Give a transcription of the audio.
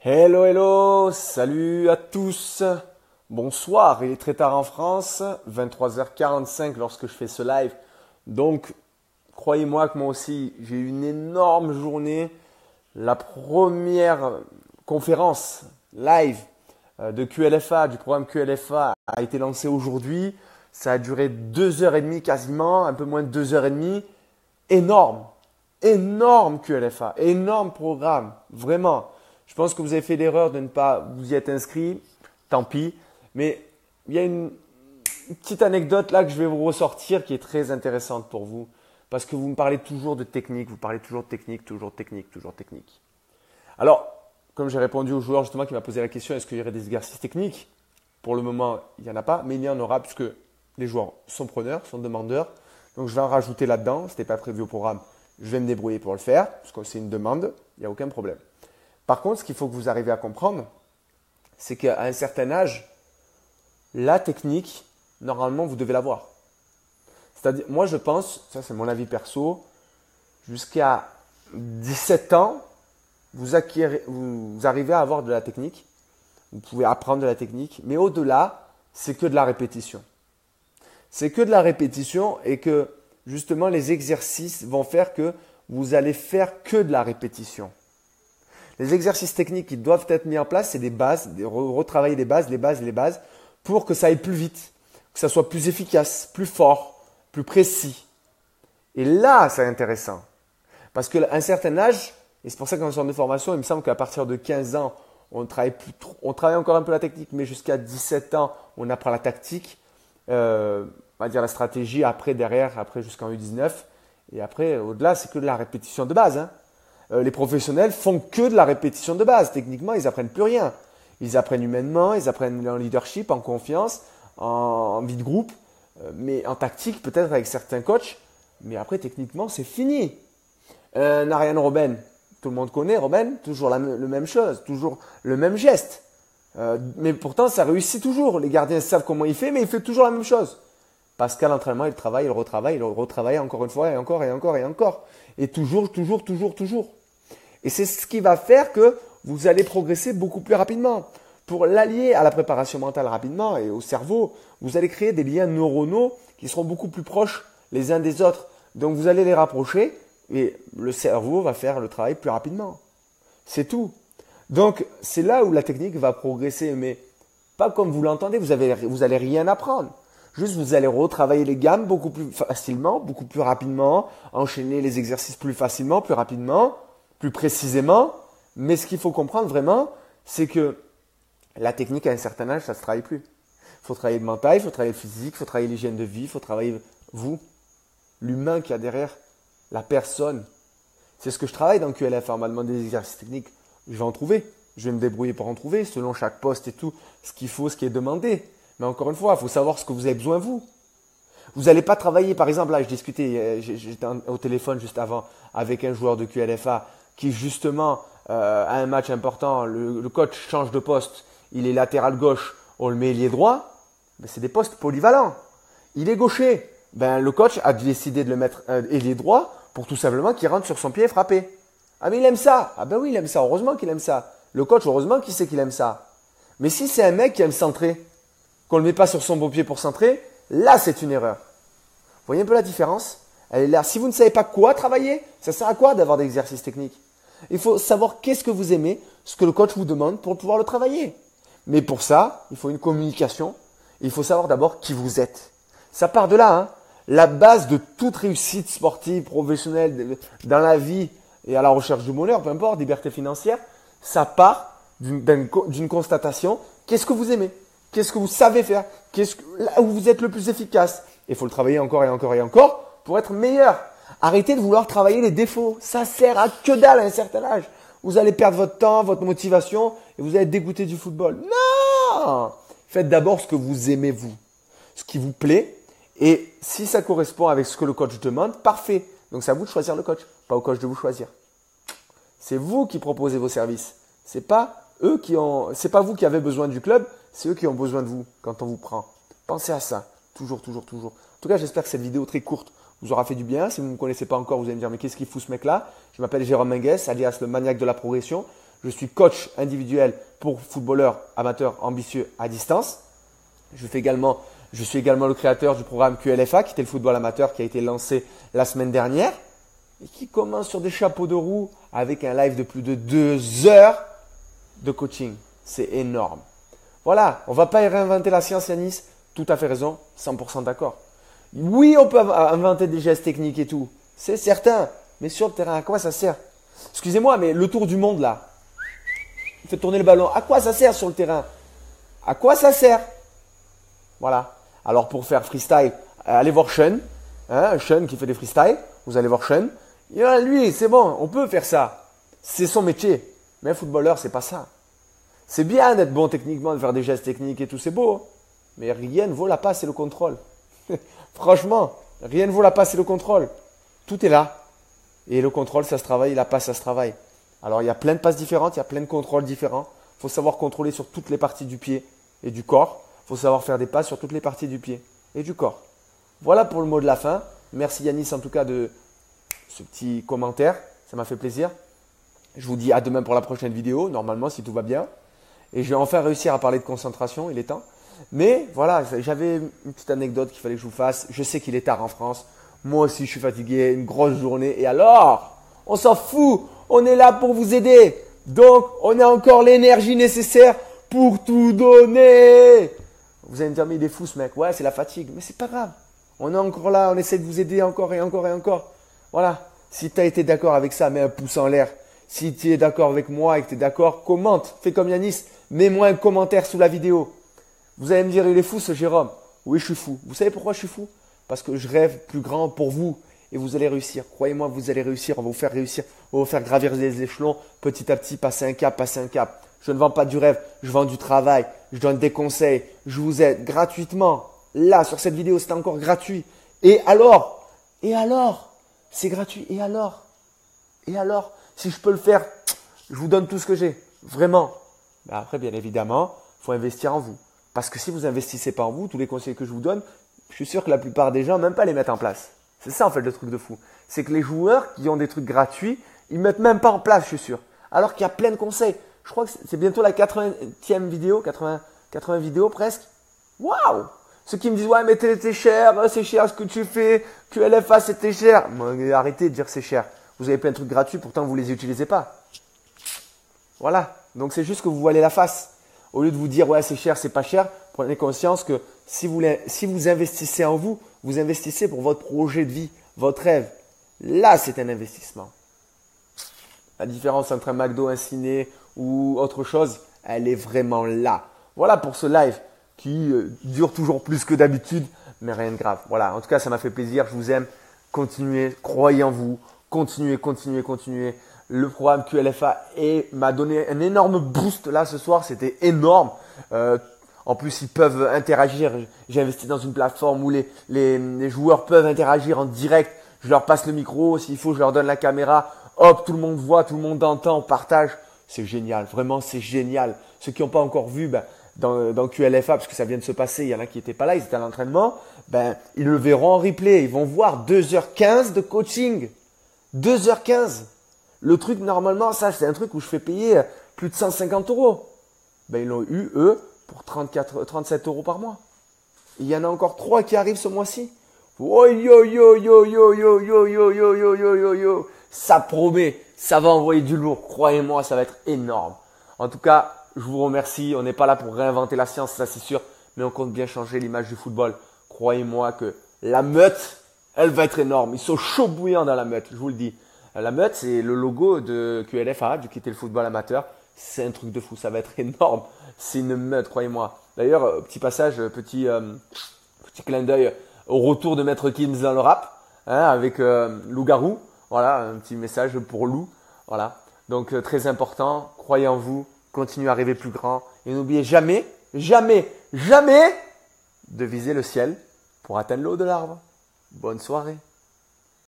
Hello, hello, salut à tous. Bonsoir, il est très tard en France, 23h45 lorsque je fais ce live. Donc, croyez-moi que moi aussi, j'ai eu une énorme journée. La première conférence live euh, de QLFA, du programme QLFA, a été lancée aujourd'hui. Ça a duré deux heures et demie quasiment, un peu moins de deux heures et demie. Énorme, énorme QLFA, énorme programme, vraiment. Je pense que vous avez fait l'erreur de ne pas vous y être inscrit, tant pis. Mais il y a une, petite anecdote là que je vais vous ressortir qui est très intéressante pour vous. Parce que vous me parlez toujours de technique, vous parlez toujours de technique, toujours technique, toujours technique. Alors, comme j'ai répondu au joueur justement qui m'a posé la question, est-ce qu'il y aurait des exercices techniques? Pour le moment, il n'y en a pas, mais il y en aura puisque les joueurs sont preneurs, sont demandeurs. Donc je vais en rajouter là-dedans, ce n'était pas prévu au programme. Je vais me débrouiller pour le faire, parce que c'est une demande, il n'y a aucun problème. Par contre, ce qu'il faut que vous arriviez à comprendre, c'est qu'à un certain âge, la technique, normalement, vous devez l'avoir. C'est-à-dire, moi je pense, ça c'est mon avis perso, jusqu'à 17 ans, vous, vous arrivez à avoir de la technique, vous pouvez apprendre de la technique, mais au-delà, c'est que de la répétition. C'est que de la répétition et que justement les exercices vont faire que vous allez faire que de la répétition. Les exercices techniques qui doivent être mis en place, c'est des bases, retravailler les bases, les bases, les bases, pour que ça aille plus vite, que ça soit plus efficace, plus fort, plus précis. Et là, c'est intéressant. Parce qu'à un certain âge, et c'est pour ça qu'en sorte de formation, il me semble qu'à partir de 15 ans, on travaille, plus on travaille encore un peu la technique, mais jusqu'à 17 ans, on apprend la tactique, euh, on va dire la stratégie, après, derrière, après jusqu'en U19. Et après, au-delà, c'est que de la répétition de base. Hein. Euh, les professionnels font que de la répétition de base. Techniquement, ils apprennent plus rien. Ils apprennent humainement, ils apprennent en leadership, en confiance, en, vie de groupe, euh, mais en tactique peut-être avec certains coachs. Mais après, techniquement, c'est fini. Euh, Narian Robben, tout le monde connaît Robben, toujours la même chose, toujours le même geste. Euh, mais pourtant, ça réussit toujours. Les gardiens savent comment il fait, mais il fait toujours la même chose. Parce qu'à l'entraînement, il travaille, il retravaille, il retravaille encore une fois, et encore, et encore, et encore. Et toujours, toujours, toujours, toujours. Et c'est ce qui va faire que vous allez progresser beaucoup plus rapidement. Pour l'allier à la préparation mentale rapidement et au cerveau, vous allez créer des liens neuronaux qui seront beaucoup plus proches les uns des autres. Donc vous allez les rapprocher et le cerveau va faire le travail plus rapidement. C'est tout. Donc c'est là où la technique va progresser, mais pas comme vous l'entendez, vous, avez, vous allez rien apprendre. Juste vous allez retravailler les gammes beaucoup plus facilement, beaucoup plus rapidement, enchaîner les exercices plus facilement, plus rapidement, plus précisément. Mais ce qu'il faut comprendre vraiment, c'est que la technique à un certain âge, ça ne se travaille plus. Il faut travailler le mental, il faut travailler le physique, il faut travailler l'hygiène de vie, il faut travailler vous, l'humain qui a derrière, la personne. C'est ce que je travaille dans QLF, en m'a demandé des exercices techniques. Je vais en trouver. Je vais me débrouiller pour en trouver, selon chaque poste et tout, ce qu'il faut, ce qui est demandé. Mais encore une fois, il faut savoir ce que vous avez besoin, vous. Vous n'allez pas travailler, par exemple, là, je discutais, euh, j'étais au téléphone juste avant avec un joueur de QLFA qui, justement, euh, a un match important, le, coach change de poste, il est latéral gauche, on le met ailier droit, ben, c'est des postes polyvalents. Il est gaucher, ben, le coach a décidé de le mettre euh, ailier droit pour tout simplement qu'il rentre sur son pied et frapper. Ah mais il aime ça. Ah ben oui, il aime ça. Heureusement qu'il aime ça. Le coach, heureusement qu'il sait qu'il aime ça. Mais si c'est un mec qui aime centrer, qu'on ne le met pas sur son beau pied pour centrer, là c'est une erreur. Vous voyez un peu la différence? Elle est là. Si vous ne savez pas quoi travailler, ça sert à quoi d'avoir des exercices techniques? Il faut savoir qu'est-ce que vous aimez, ce que le coach vous demande pour pouvoir le travailler. Mais pour ça, il faut une communication. Il faut savoir d'abord qui vous êtes. Ça part de là. Hein. La base de toute réussite sportive, professionnelle, dans la vie et à la recherche du bonheur, peu importe, liberté financière, ça part d'une constatation. Qu'est-ce que vous aimez? Qu'est-ce que vous savez faire? Là où vous êtes le plus efficace? Il faut le travailler encore et encore et encore pour être meilleur. Arrêtez de vouloir travailler les défauts. Ça sert à que dalle à un certain âge. Vous allez perdre votre temps, votre motivation et vous allez être dégoûté du football. Non Faites d'abord ce que vous aimez vous, ce qui vous plaît. Et si ça correspond avec ce que le coach demande, parfait. Donc c'est à vous de choisir le coach, pas au coach de vous choisir. C'est vous qui proposez vos services. C'est pas eux qui ont, c'est pas vous qui avez besoin du club, c'est eux qui ont besoin de vous quand on vous prend. Pensez à ça. Toujours, toujours, toujours. En tout cas, j'espère que cette vidéo très courte vous aura fait du bien. Si vous ne me connaissez pas encore, vous allez me dire, mais qu'est-ce qu'il fout ce mec-là? Je m'appelle Jérôme Menges, alias le maniaque de la progression. Je suis coach individuel pour footballeurs amateurs ambitieux à distance. Je, fais également, je suis également le créateur du programme QLFA, qui était le football amateur, qui a été lancé la semaine dernière et qui commence sur des chapeaux de roue avec un live de plus de deux heures de coaching. C'est énorme. Voilà, on ne va pas réinventer la science, Yanis. Tout à fait raison, 100% d'accord. Oui, on peut inventer des gestes techniques et tout. C'est certain. Mais sur le terrain, à quoi ça sert? Excusez-moi, mais le tour du monde là, il fait tourner le ballon. À quoi ça sert sur le terrain? À quoi ça sert? Voilà. Alors pour faire freestyle, allez voir Sean. Hein, Sean qui fait des freestyles. Vous allez voir Sean. lui, c'est bon, on peut faire ça. C'est son métier. Mais un footballeur, c'est pas ça. C'est bien d'être bon techniquement, de faire des gestes techniques et tout, c'est beau. Mais rien ne vaut la passe et le contrôle. Franchement, rien ne vaut la passe et le contrôle. Tout est là. Et le contrôle, ça se travaille, la passe, ça se travaille. Alors, il y a plein de passes différentes, il y a plein de contrôles différents. Il faut savoir contrôler sur toutes les parties du pied et du corps. Il faut savoir faire des passes sur toutes les parties du pied et du corps. Voilà pour le mot de la fin. Merci Yanis en tout cas de ce petit commentaire. Ça m'a fait plaisir. Je vous dis à demain pour la prochaine vidéo, normalement si tout va bien. Et je vais enfin réussir à parler de concentration, il est temps. Mais voilà, j'avais une petite anecdote qu'il fallait que je vous fasse. Je sais qu'il est tard en France. Moi aussi, je suis fatigué, une grosse journée. Et alors On s'en fout. On est là pour vous aider. Donc, on a encore l'énergie nécessaire pour tout donner. Vous allez me dire, mais il est fou ce mec. Ouais, c'est la fatigue. Mais c'est pas grave. On est encore là, on essaie de vous aider encore et encore et encore. Voilà. Si tu as été d'accord avec ça, mets un pouce en l'air. Si tu es d'accord avec moi et que tu es d'accord, commente. Fais comme Yanis. Mets-moi un commentaire sous la vidéo. Vous allez me dire, il est fou ce Jérôme. Oui, je suis fou. Vous savez pourquoi je suis fou? Parce que je rêve plus grand pour vous et vous allez réussir. Croyez-moi, vous allez réussir. On va vous faire réussir. On va vous faire gravir les échelons petit à petit, passer un cap, passer un cap. Je ne vends pas du rêve, je vends du travail. Je donne des conseils. Je vous aide gratuitement. Là, sur cette vidéo, c'est encore gratuit. Et alors? Et alors? C'est gratuit. Et alors? Et alors? Si je peux le faire, je vous donne tout ce que j'ai. Vraiment. Mais après, bien évidemment, il faut investir en vous. Parce que si vous investissez pas en vous, tous les conseils que je vous donne, je suis sûr que la plupart des gens même pas les mettre en place. C'est ça en fait le truc de fou. C'est que les joueurs qui ont des trucs gratuits, ils mettent même pas en place, je suis sûr. Alors qu'il y a plein de conseils. Je crois que c'est bientôt la 80e vidéo, 80, 80 vidéos presque. Waouh Ceux qui me disent ouais mais t'es cher, c'est cher ce que tu fais, QLFA c'était cher. arrêtez de dire c'est cher. Vous avez plein de trucs gratuits, pourtant vous les utilisez pas. Voilà. Donc c'est juste que vous voilez la face. Au lieu de vous dire ouais c'est cher, c'est pas cher, prenez conscience que si vous, investissez en vous, vous investissez pour votre projet de vie, votre rêve. Là, c'est un investissement. La différence entre un McDo, un ciné ou autre chose, elle est vraiment là. Voilà pour ce live qui euh, dure toujours plus que d'habitude, mais rien de grave. Voilà, en tout cas, ça m'a fait plaisir. Je vous aime. Continuez, croyez en vous. Continuez, continuez, continuez le programme QLFA m'a donné un énorme boost là ce soir. C'était énorme. Euh, en plus, ils peuvent interagir. J'ai investi dans une plateforme où les, les, les, joueurs peuvent interagir en direct. Je leur passe le micro. S'il faut, je leur donne la caméra. Hop, tout le monde voit, tout le monde entend, on partage. C'est génial. Vraiment, c'est génial. Ceux qui n'ont pas encore vu, ben, dans, dans QLFA, parce que ça vient de se passer, il y en a qui n'étaient pas là, ils étaient à l'entraînement, ben, ils le verront en replay. Ils vont voir 2h15 de coaching. 2h15. Le truc, normalement, ça, c'est un truc où je fais payer plus de 150 euros. Ben, ils l'ont eu, eux, pour 34, 37 euros par mois. il y en a encore trois qui arrivent ce mois-ci. Oh, yo, yo, yo, yo, yo, yo, yo, yo, yo, yo, yo, yo. Ça promet, ça va envoyer du lourd. Croyez-moi, ça va être énorme. En tout cas, je vous remercie. On n'est pas là pour réinventer la science, ça c'est sûr. Mais on compte bien changer l'image du football. Croyez-moi que la meute, elle va être énorme. Ils sont chauds bouillants dans la meute, je vous le dis. La meute, c'est le logo de QLFA, du quitter le football amateur. C'est un truc de fou, ça va être énorme. C'est une meute, croyez-moi. D'ailleurs, euh, petit passage, euh, petit, euh, petit clin d'œil au retour de Maître Kims dans le rap, hein, avec Lou Garou. Voilà, un petit message pour Lou. Voilà. Donc très important, croyez en vous, continuez à rêver plus grand et n'oubliez jamais, jamais, jamais de viser le ciel pour atteindre l'eau de l'arbre. Bonne soirée.